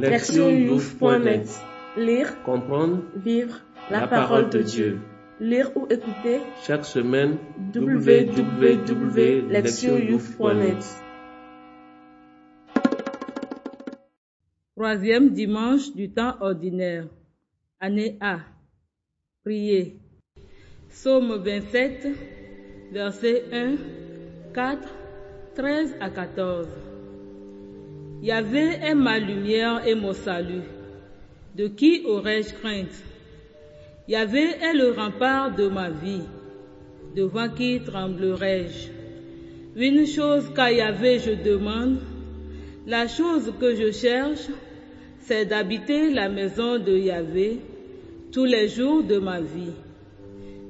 Lectionyouf.net Lire, Comprendre vivre la parole de Dieu. Lire ou écouter Chaque semaine, www.lectionyouf.net Troisième dimanche du temps ordinaire. Année A. Prier. Psaume 27, versets 1, 4, 13 à 14. Yahvé est ma lumière et mon salut. De qui aurais-je crainte? Yahvé est le rempart de ma vie. Devant qui tremblerais-je Une chose qu'à Yahvé je demande, la chose que je cherche, c'est d'habiter la maison de Yahvé tous les jours de ma vie,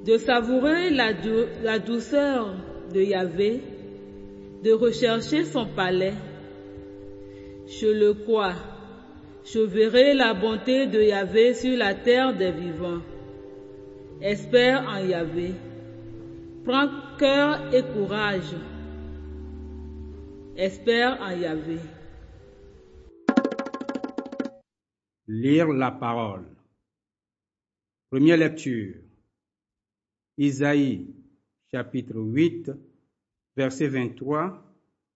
de savourer la, la douceur de Yahvé, de rechercher son palais. Je le crois, je verrai la bonté de Yahvé sur la terre des vivants. Espère en Yahvé. Prends cœur et courage. Espère en Yahvé. Lire la parole. Première lecture. Isaïe chapitre 8, verset 23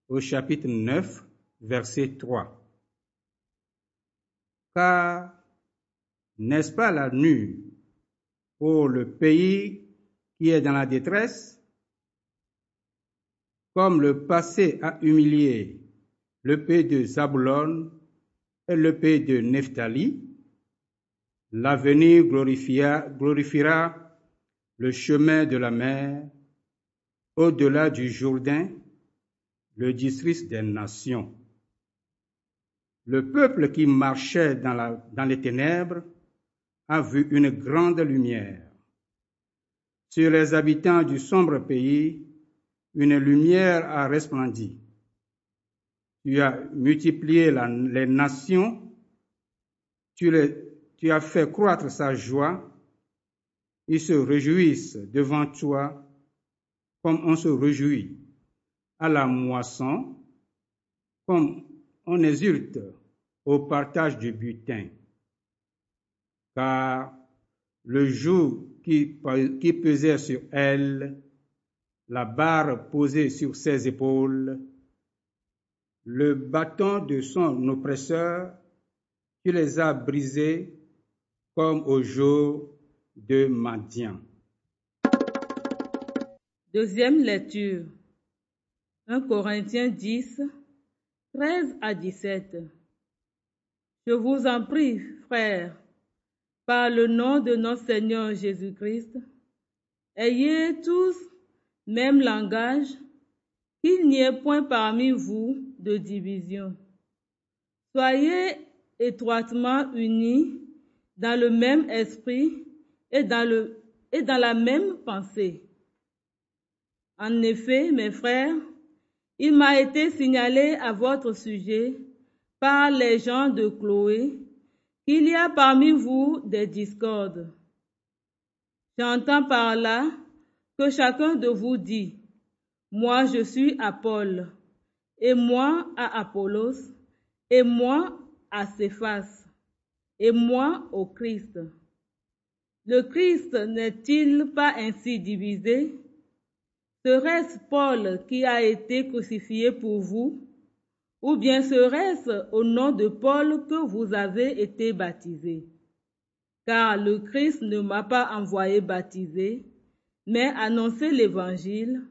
au chapitre 9, verset 3. Car n'est-ce pas la nuit pour le pays qui est dans la détresse? Comme le passé a humilié le pays de Zabulon et le pays de Nephtali, l'avenir glorifiera le chemin de la mer, au-delà du Jourdain, le district des nations. Le peuple qui marchait dans, les ténèbres a vu une grande lumière. Sur les habitants du sombre pays, une lumière a resplendi. Tu as multiplié les nations, tu, les- tu as fait croître sa joie, ils se réjouissent devant toi comme on se réjouit à la moisson, comme on exulte au partage du butin. Car le qui, qui pesait sur elle, la barre posée sur ses épaules, le bâton de son oppresseur, tu les as brisés comme au jour de Madian. Deuxième lecture. 1 Corinthiens 10, 13 à 17. Je vous en prie, frères, par le nom de notre Seigneur Jésus-Christ, ayez tous même langage, qu'il n'y ait point parmi vous de division. Soyez étroitement unis dans le même esprit et dans, et dans la même pensée. En effet, mes frères, il m'a été signalé à votre sujet par les gens de Chloé qu'il y a parmi vous des discordes. J'entends par là que chacun de vous dit, moi je suis à Paul, et moi à Apollos, et moi à Céphas, et moi au Christ. Le Christ n'est-il pas ainsi divisé? Serait-ce Paul qui a été crucifié pour vous? Ou bien serait-ce au nom de Paul que vous avez été baptisé? Car le Christ ne m'a pas envoyé baptiser, mais annoncer l'Évangile,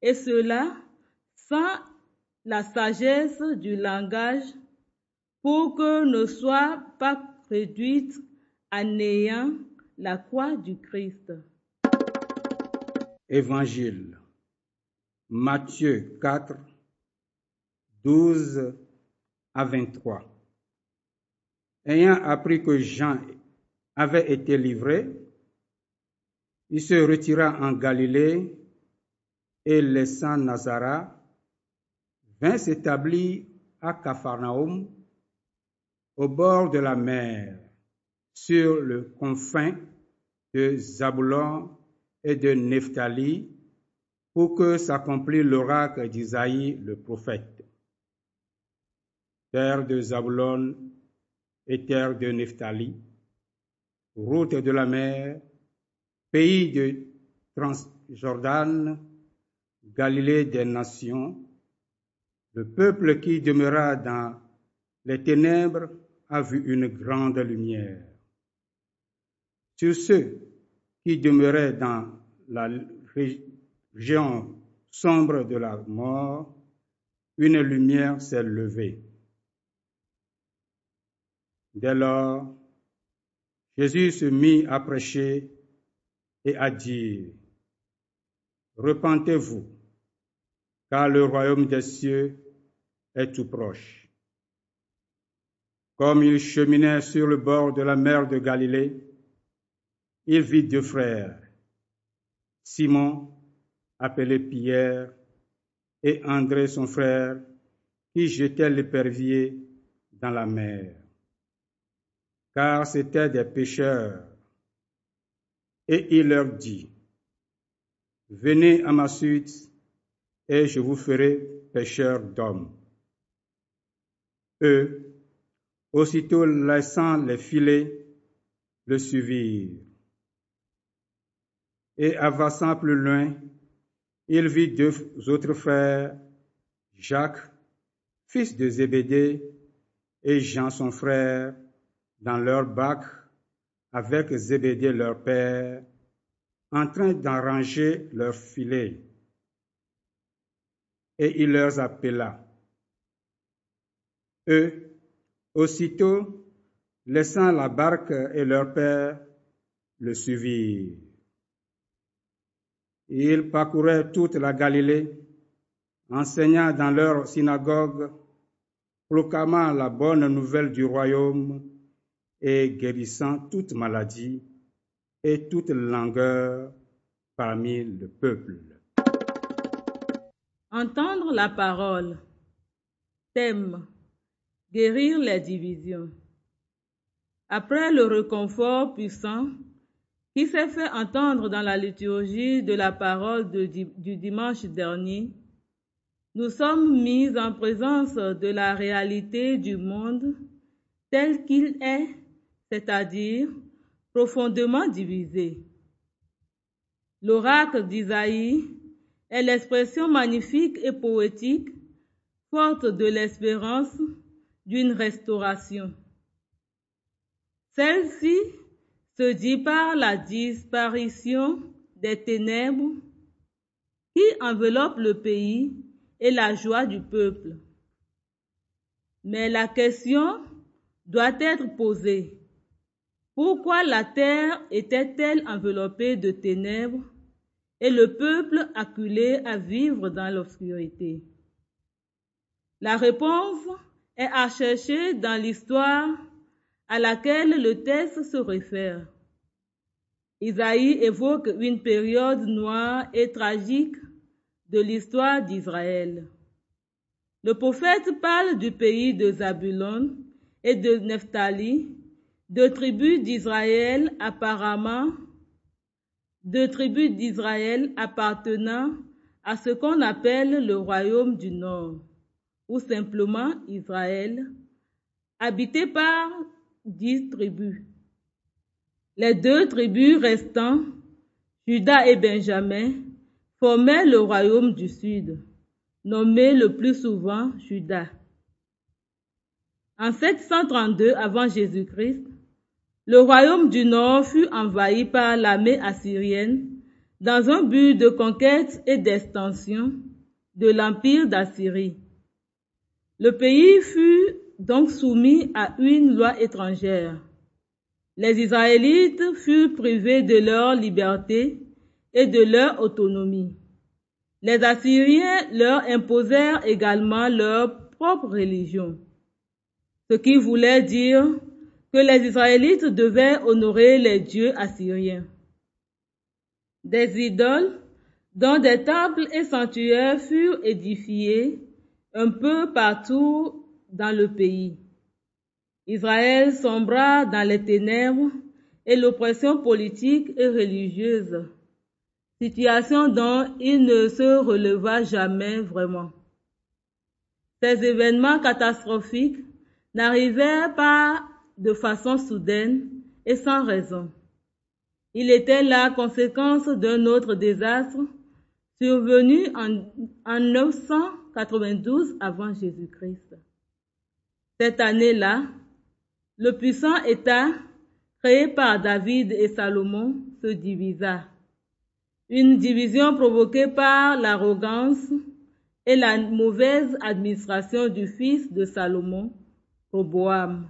et cela sans la sagesse du langage, pour que ne soit pas réduite à néant la croix du Christ. Évangile. Matthieu 4, 12 à 23. Ayant appris que Jean avait été livré, il se retira en Galilée et laissant Nazareth, vint s'établir à Capharnaüm, au bord de la mer, sur le confin de Zabulon et de Nephtali, pour que s'accomplisse l'oracle d'Isaïe le prophète. Terre de Zabulon et terre de Nephtali, route de la mer, pays de Transjordan, Galilée des nations, le peuple qui demeura dans les ténèbres a vu une grande lumière. Sur ceux qui demeuraient dans la région sombre de la mort, une lumière s'est levée. Dès lors, Jésus se mit à prêcher et à dire, Repentez-vous, car le royaume des cieux est tout proche. Comme il cheminait sur le bord de la mer de Galilée, il vit deux frères, Simon, appelé Pierre, et André son frère, qui jetaient l'épervier dans la mer, car c'étaient des pêcheurs. Et il leur dit, Venez à ma suite, et je vous ferai pêcheurs d'hommes. Eux, aussitôt laissant les filets, le suivirent. Et avançant plus loin, il vit deux autres frères, Jacques, fils de Zébédée, et Jean son frère, dans leur bac, avec Zébédée leur père, en train d'arranger leurs filets. Et il leur appela. Eux, aussitôt, laissant la barque et leur père, le suivirent. Ils parcouraient toute la Galilée, enseignant dans leur synagogue, proclamant la bonne nouvelle du royaume et guérissant toute maladie et toute langueur parmi le peuple. Entendre la parole. Thème. Guérir les divisions. Après le réconfort puissant qui s'est fait entendre dans la liturgie de la parole du dimanche dernier, nous sommes mis en présence de la réalité du monde tel qu'il est, c'est-à-dire profondément divisé. L'oracle d'Isaïe est l'expression magnifique et poétique, forte de l'espérance d'une restauration. Celle-ci se dit par la disparition des ténèbres qui enveloppent le pays et la joie du peuple. Mais la question doit être posée. Pourquoi la terre était-elle enveloppée de ténèbres et le peuple acculé à vivre dans l'obscurité? La réponse est à chercher dans l'histoire à laquelle le texte se réfère. Isaïe évoque une période noire et tragique de l'histoire d'Israël. Le prophète parle du pays de Zabulon et de Nephtali de tribus d'Israël apparemment, de tribus d'Israël appartenant à ce qu'on appelle le royaume du Nord, ou simplement Israël, habité par dix tribus. Les deux tribus restant, Judas et Benjamin, formaient le royaume du Sud, nommé le plus souvent Judas. En 732 avant Jésus-Christ, le royaume du Nord fut envahi par l'armée assyrienne dans un but de conquête et d'extension de l'empire d'Assyrie. Le pays fut donc soumis à une loi étrangère. Les Israélites furent privés de leur liberté et de leur autonomie. Les Assyriens leur imposèrent également leur propre religion, ce qui voulait dire que les Israélites devaient honorer les dieux assyriens. Des idoles dont des temples et sanctuaires furent édifiés un peu partout dans le pays. Israël sombra dans les ténèbres et l'oppression politique et religieuse, situation dont il ne se releva jamais vraiment. Ces événements catastrophiques n'arrivèrent pas de façon soudaine et sans raison. Il était la conséquence d'un autre désastre survenu en, en 992 avant Jésus-Christ. Cette année-là, le puissant État créé par David et Salomon se divisa. Une division provoquée par l'arrogance et la mauvaise administration du fils de Salomon, Roboam,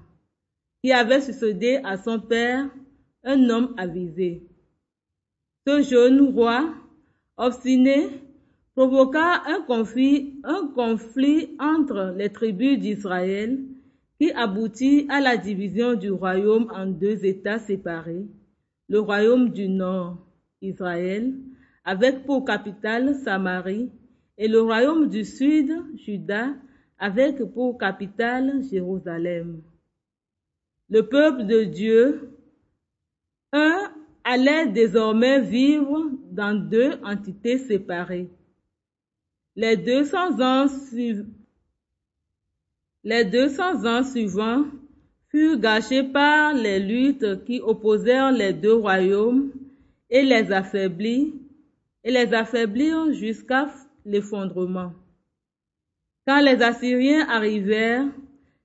qui avait succédé à son père, un homme avisé. Ce jeune roi, obstiné, provoqua un conflit, un conflit entre les tribus d'Israël qui aboutit à la division du royaume en deux États séparés. Le royaume du Nord, Israël, avec pour capitale Samarie, et le royaume du Sud, Juda, avec pour capitale Jérusalem. Le peuple de Dieu, un, allait désormais vivre dans deux entités séparées. Les 200 ans, suivants les 200 ans suivants furent gâchés par les luttes qui opposèrent les deux royaumes et les affaiblit et les affaiblirent jusqu'à l'effondrement. Quand les Assyriens arrivèrent,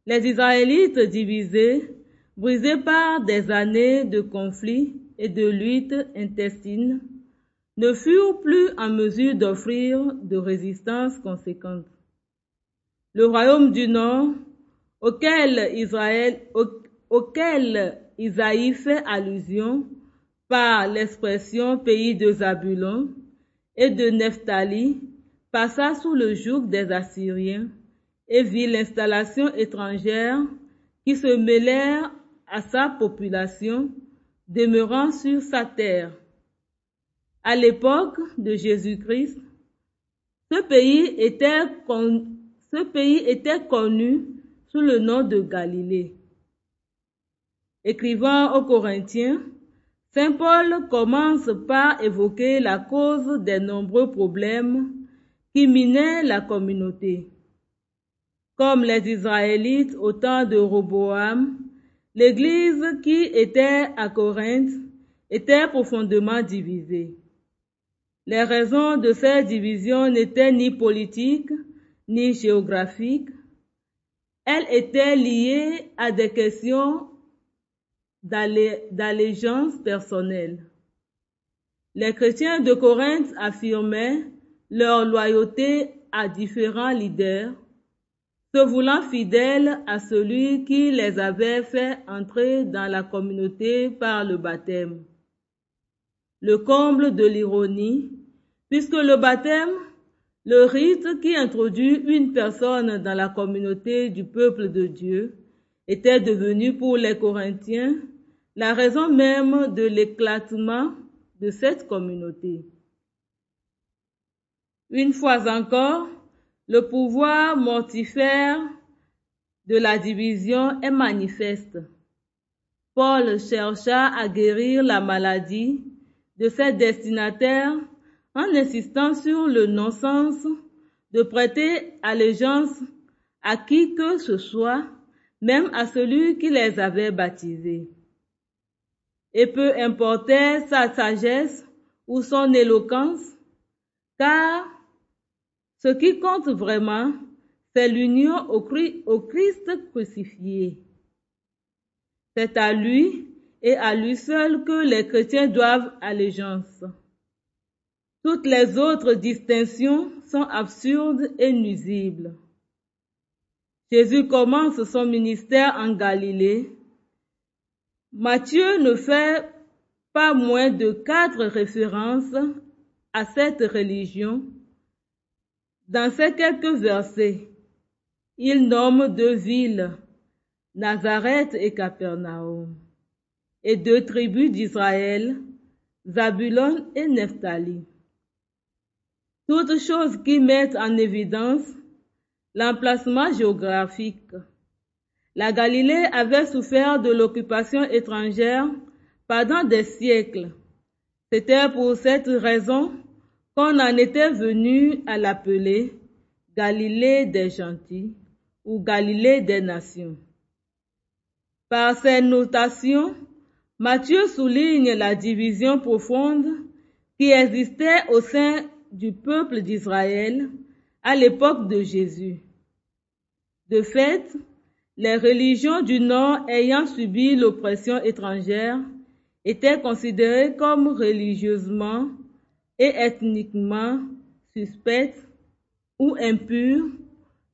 les Israélites divisés, brisés par des années de conflits et de luttes intestines, ne furent plus en mesure d'offrir de résistance conséquente. Le royaume du Nord, auquel, Isaïe fait allusion par l'expression pays de Zabulon et de Nephtali, passa sous le joug des Assyriens et vit l'installation étrangère qui se mêlèrent à sa population demeurant sur sa terre. À l'époque de Jésus-Christ, ce pays était, ce pays était connu sous le nom de Galilée. Écrivant aux Corinthiens, Saint Paul commence par évoquer la cause des nombreux problèmes qui minaient la communauté. Comme les Israélites au temps de Roboam, l'Église qui était à Corinthe était profondément divisée. Les raisons de cette division n'étaient ni politiques ni géographiques. Elles étaient liées à des questions d'allégeance personnelle. Les chrétiens de Corinthe affirmaient leur loyauté à différents leaders, se voulant fidèles à celui qui les avait fait entrer dans la communauté par le baptême. Le comble de l'ironie, puisque le baptême, le rite qui introduit une personne dans la communauté du peuple de Dieu, était devenu pour les Corinthiens la raison même de l'éclatement de cette communauté. Une fois encore, le pouvoir mortifère de la division est manifeste. Paul chercha à guérir la maladie de ses destinataires en insistant sur le non-sens de prêter allégeance à qui que ce soit, même à celui qui les avait baptisés. Et peu importait sa sagesse ou son éloquence, car ce qui compte vraiment, c'est l'union au Christ crucifié. C'est à lui et à lui seul que les chrétiens doivent allégeance. Toutes les autres distinctions sont absurdes et nuisibles. Jésus commence son ministère en Galilée. Matthieu ne fait pas moins de quatre références à cette religion dans ces quelques versets, il nomme deux villes, Nazareth et Capernaum, et deux tribus d'Israël, Zabulon et Nephtali. Toutes choses qui mettent en évidence l'emplacement géographique. La Galilée avait souffert de l'occupation étrangère pendant des siècles. C'était pour cette raison qu'on en était venu à l'appeler Galilée des gentils ou Galilée des nations. Par ses notations, Matthieu souligne la division profonde qui existait au sein du peuple d'Israël à l'époque de Jésus. De fait, les religions du Nord ayant subi l'oppression étrangère étaient considérées comme religieusement et ethniquement suspectes ou impures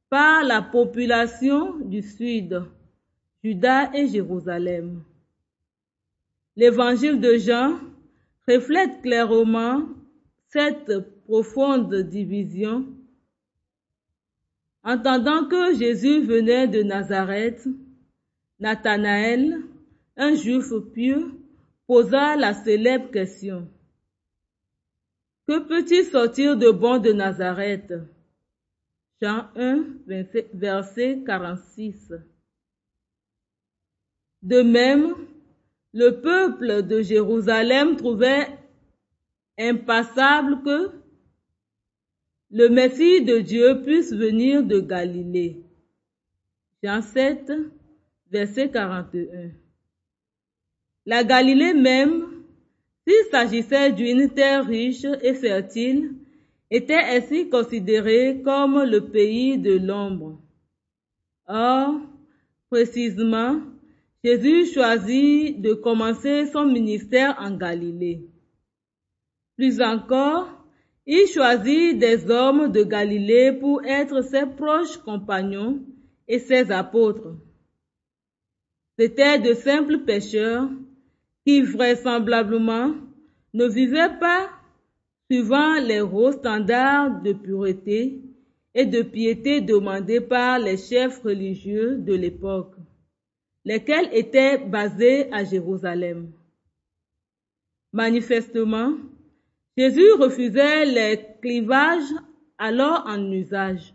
par la population du Sud, Juda et Jérusalem. L'évangile de Jean reflète clairement cette profonde division. Entendant que Jésus venait de Nazareth, Nathanaël, un juif pieux, posa la célèbre question. Que peut-il sortir de bon de Nazareth? Jean 1, verset 46. De même, le peuple de Jérusalem trouvait impassable que le Messie de Dieu puisse venir de Galilée. Jean 7, verset 41. La Galilée même, s'il s'agissait d'une terre riche et fertile, était ainsi considérée comme le pays de l'ombre. Or, précisément, Jésus choisit de commencer son ministère en Galilée. Plus encore, il choisit des hommes de Galilée pour être ses proches compagnons et ses apôtres. C'étaient de simples pécheurs qui vraisemblablement ne vivaient pas suivant les hauts standards de pureté et de piété demandés par les chefs religieux de l'époque, lesquels étaient basés à Jérusalem. Manifestement, Jésus refusait les clivages alors en usage.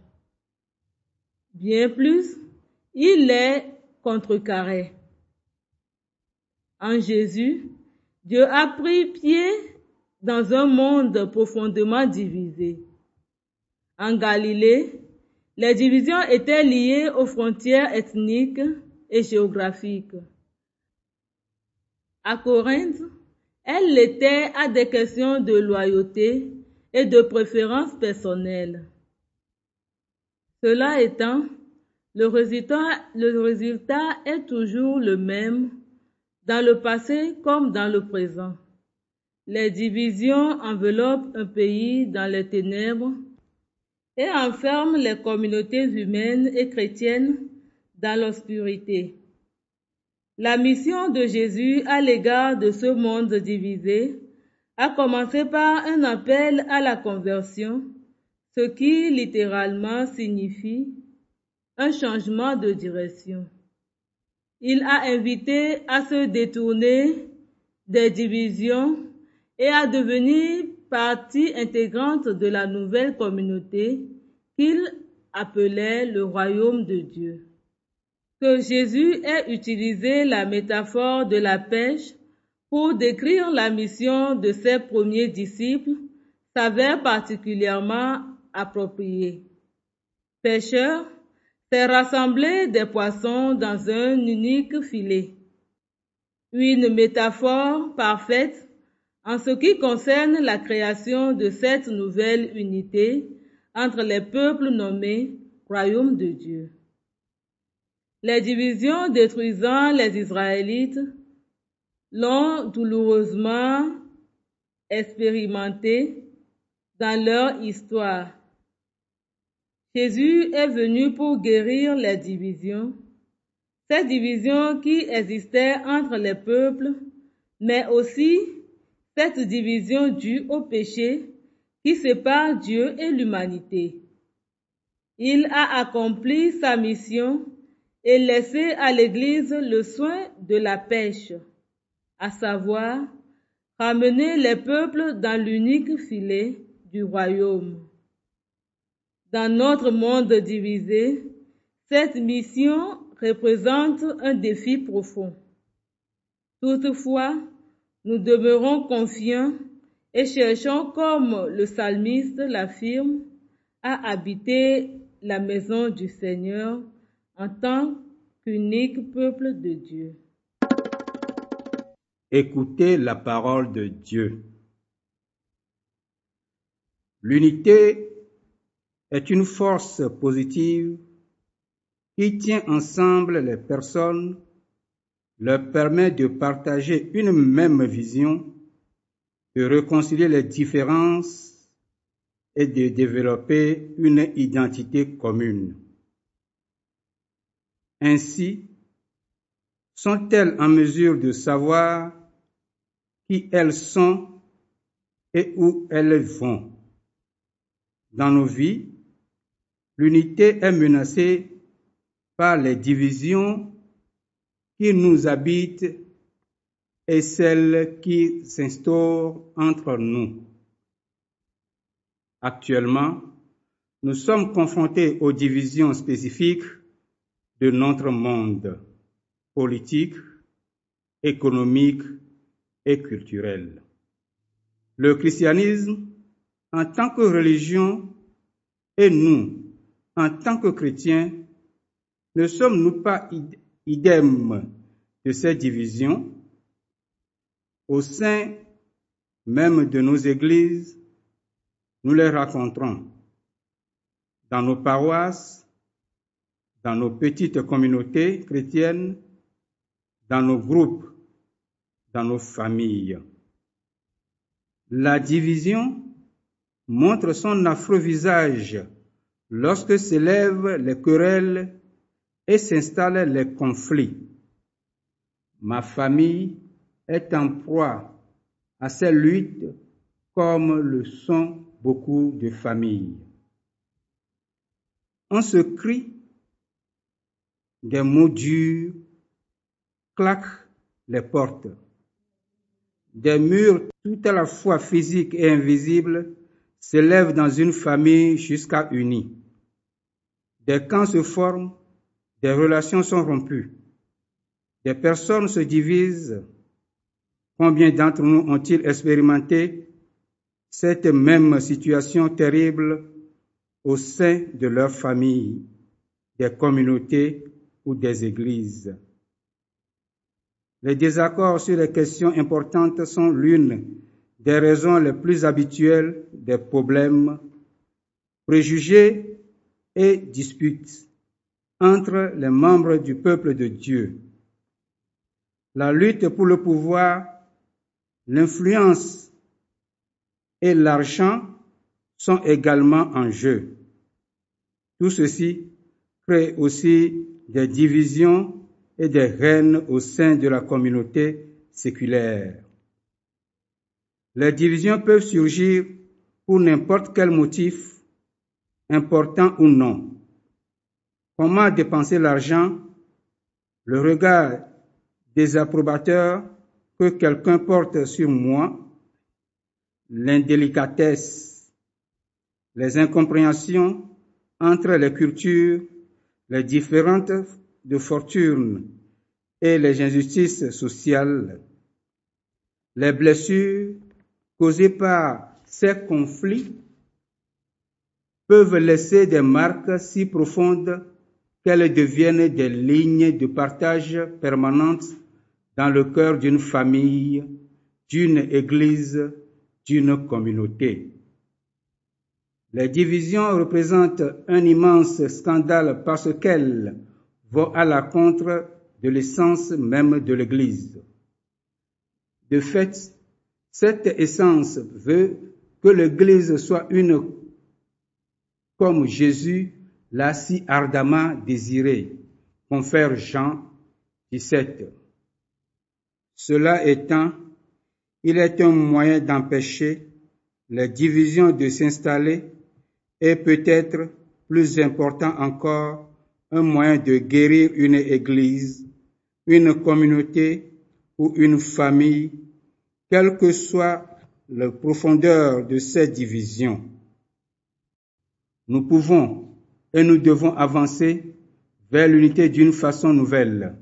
Bien plus, il les contrecarrait. En Jésus, Dieu a pris pied dans un monde profondément divisé. En Galilée, les divisions étaient liées aux frontières ethniques et géographiques. À Corinthe, elles l'étaient à des questions de loyauté et de préférence personnelle. Cela étant, le résultat, le résultat est toujours le même dans le passé comme dans le présent. Les divisions enveloppent un pays dans les ténèbres et enferment les communautés humaines et chrétiennes dans l'obscurité. La mission de Jésus à l'égard de ce monde divisé a commencé par un appel à la conversion, ce qui littéralement signifie un changement de direction. Il a invité à se détourner des divisions et à devenir partie intégrante de la nouvelle communauté qu'il appelait le royaume de Dieu. Que Jésus ait utilisé la métaphore de la pêche pour décrire la mission de ses premiers disciples s'avère particulièrement approprié. Pêcheurs, c'est rassembler des poissons dans un unique filet. Une métaphore parfaite en ce qui concerne la création de cette nouvelle unité entre les peuples nommés Royaume de Dieu. Les divisions détruisant les Israélites l'ont douloureusement expérimenté dans leur histoire. Jésus est venu pour guérir les divisions, ces divisions qui existaient entre les peuples, mais aussi cette division due au péché qui sépare Dieu et l'humanité. Il a accompli sa mission et laissé à l'Église le soin de la pêche, à savoir ramener les peuples dans l'unique filet du royaume. Dans notre monde divisé, cette mission représente un défi profond. Toutefois, nous demeurons confiants et cherchons, comme le psalmiste l'affirme, à habiter la maison du Seigneur en tant qu'unique peuple de Dieu. Écoutez la parole de Dieu. L'unité est une force positive qui tient ensemble les personnes, leur permet de partager une même vision, de réconcilier les différences et de développer une identité commune. Ainsi, sont-elles en mesure de savoir qui elles sont et où elles vont? Dans nos vies, l'unité est menacée par les divisions qui nous habitent et celles qui s'instaurent entre nous. Actuellement, nous sommes confrontés aux divisions spécifiques de notre monde politique, économique et culturel. Le christianisme, en tant que religion, et nous, en tant que chrétiens, ne sommes-nous pas idem de ces divisions au sein même de nos églises? Nous les rencontrons dans nos paroisses, dans nos petites communautés chrétiennes, dans nos groupes, dans nos familles. La division montre son affreux visage lorsque s'élèvent les querelles et s'installent les conflits. Ma famille est en proie à ces luttes comme le sont beaucoup de familles. On se crie des mots durs, claquent les portes. Des murs tout à la fois physiques et invisibles s'élèvent dans une famille jusqu'à unie. Des camps se forment, des relations sont rompues, des personnes se divisent. Combien d'entre nous ont-ils expérimenté cette même situation terrible au sein de leur famille, des communautés ou des églises. Les désaccords sur les questions importantes sont l'une des raisons les plus habituelles des problèmes, préjugés et disputes entre les membres du peuple de Dieu. La lutte pour le pouvoir, l'influence et l'argent sont également en jeu. Tout ceci crée aussi des divisions et des haines au sein de la communauté séculaire. Les divisions peuvent surgir pour n'importe quel motif, important ou non. Comment dépenser l'argent, le regard désapprobateur que quelqu'un porte sur moi, l'indélicatesse, les incompréhensions entre les cultures, les différentes de fortune et les injustices sociales, les blessures causées par ces conflits peuvent laisser des marques si profondes qu'elles deviennent des lignes de partage permanentes dans le cœur d'une famille, d'une église d'une communauté. Les divisions représentent un immense scandale parce qu'elles vont à la contre de l'essence même de l'Église. De fait, cette essence veut que l'Église soit une comme Jésus l'a si ardemment désiré, confère Jean 17. Cela étant, il est un moyen d'empêcher les divisions de s'installer et peut-être plus important encore, un moyen de guérir une église, une communauté ou une famille, quelle que soit la profondeur de ces divisions. Nous pouvons et nous devons avancer vers l'unité d'une façon nouvelle.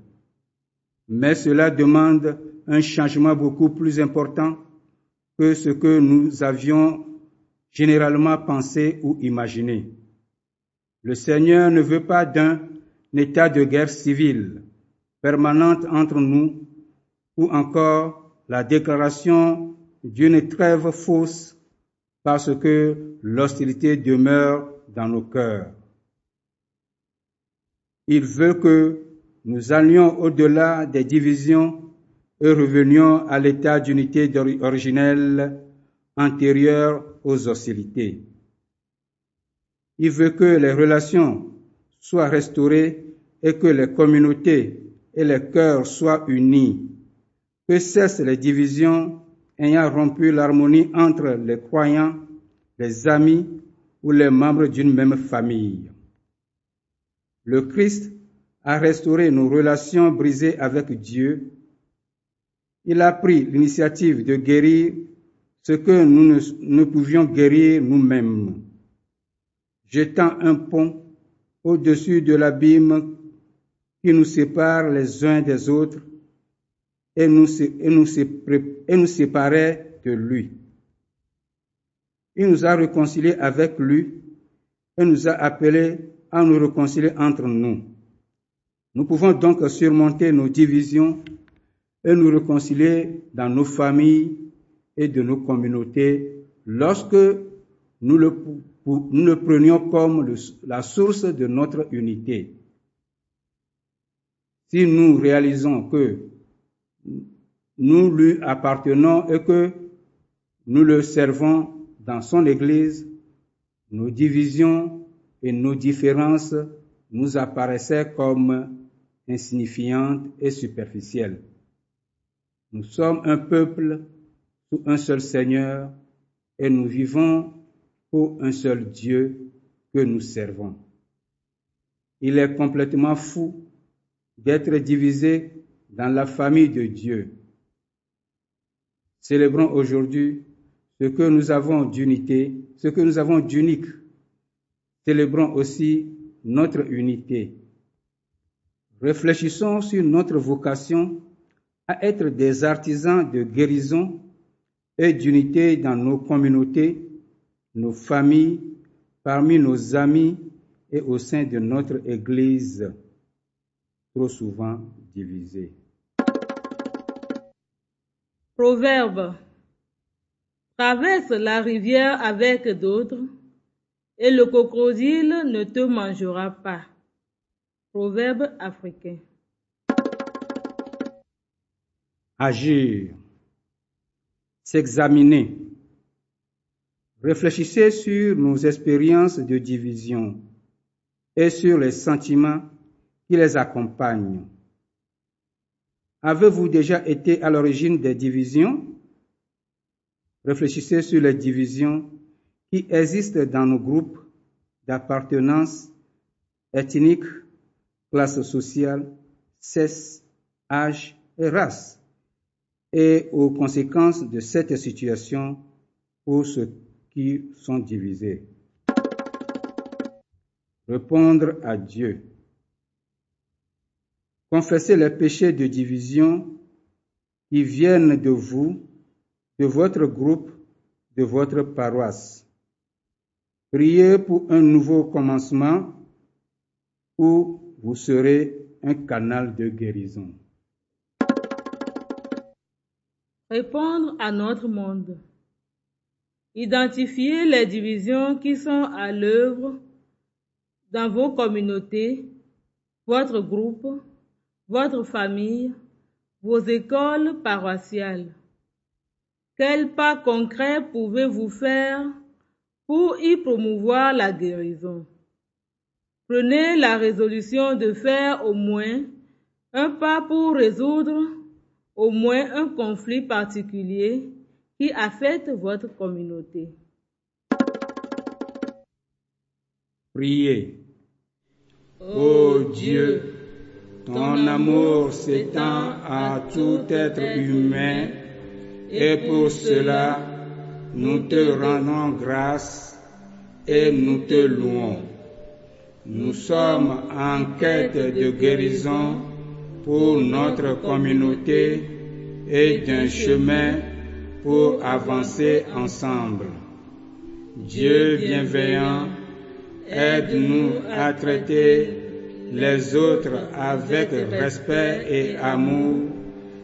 Mais cela demande un changement beaucoup plus important que ce que nous avions généralement pensé ou imaginé. Le Seigneur ne veut pas d'un état de guerre civile permanente entre nous ou encore la déclaration d'une trêve fausse parce que l'hostilité demeure dans nos cœurs. Il veut que nous allions au-delà des divisions et revenions à l'état d'unité originelle antérieure aux hostilités. Il veut que les relations soient restaurées et que les communautés et les cœurs soient unis, que cessent les divisions ayant rompu l'harmonie entre les croyants, les amis ou les membres d'une même famille. Le Christ a restauré nos relations brisées avec Dieu. Il a pris l'initiative de guérir ce que nous ne, pouvions guérir nous-mêmes, jetant un pont au-dessus de l'abîme qui nous sépare les uns des autres et nous, et nous, et nous séparait de lui. Il nous a réconciliés avec lui et nous a appelés à nous réconcilier entre nous. Nous pouvons donc surmonter nos divisions et nous réconcilier dans nos familles et de nos communautés lorsque nous le, prenions comme la source de notre unité. Si nous réalisons que nous lui appartenons et que nous le servons dans son Église, nos divisions et nos différences nous apparaissaient comme insignifiantes et superficielles. Nous sommes un peuple un seul Seigneur et nous vivons pour un seul Dieu que nous servons. Il est complètement fou d'être divisé dans la famille de Dieu. Célébrons aujourd'hui ce que nous avons d'unité, ce que nous avons d'unique. Célébrons aussi notre unité. Réfléchissons sur notre vocation à être des artisans de guérison et d'unité dans nos communautés, nos familles, parmi nos amis et au sein de notre Église, trop souvent divisée. Proverbe. Traverse la rivière avec d'autres, et le crocodile ne te mangera pas. Proverbe africain. Agir. S'examiner. Réfléchissez sur nos expériences de division et sur les sentiments qui les accompagnent. Avez-vous déjà été à l'origine des divisions? Réfléchissez sur les divisions qui existent dans nos groupes d'appartenance ethnique classe sociale, sexe, âge et race, et aux conséquences de cette situation pour ceux qui sont divisés. Répondre à Dieu. Confessez les péchés de division qui viennent de vous, de votre groupe, de votre paroisse. Priez pour un nouveau commencement ou vous serez un canal de guérison. Répondre à notre monde. Identifiez les divisions qui sont à l'œuvre dans vos communautés, votre groupe, votre famille, vos écoles paroissiales. Quels pas concrets pouvez-vous faire pour y promouvoir la guérison? Prenez la résolution de faire au moins un pas pour résoudre au moins un conflit particulier qui affecte votre communauté. Priez. Ô Dieu, ton amour s'étend à tout être humain et pour cela, nous te rendons grâce et nous te louons. Nous sommes en quête de guérison pour notre communauté et d'un chemin pour avancer ensemble. Dieu bienveillant, aide-nous à traiter les autres avec respect et amour,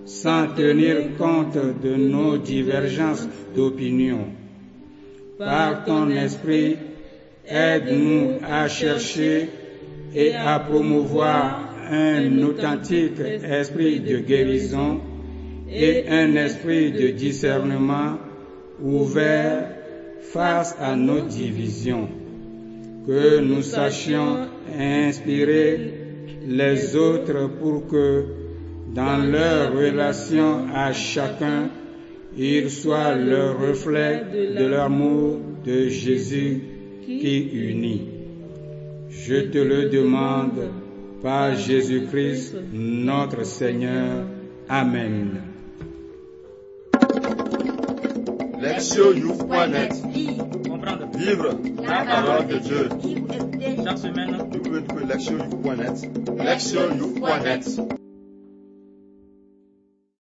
sans tenir compte de nos divergences d'opinion. Par ton esprit, aide-nous à chercher et à promouvoir un authentique esprit de guérison et un esprit de discernement ouvert face à nos divisions. Que nous sachions inspirer les autres pour que dans leur relation à chacun, ils soient le reflet de l'amour de Jésus qui unit. Je te le demande par Jésus-Christ notre Seigneur. Amen. Lectionyouth.net Comprendre. Vivre la parole de Dieu. Chaque semaine, Lectionyouth.net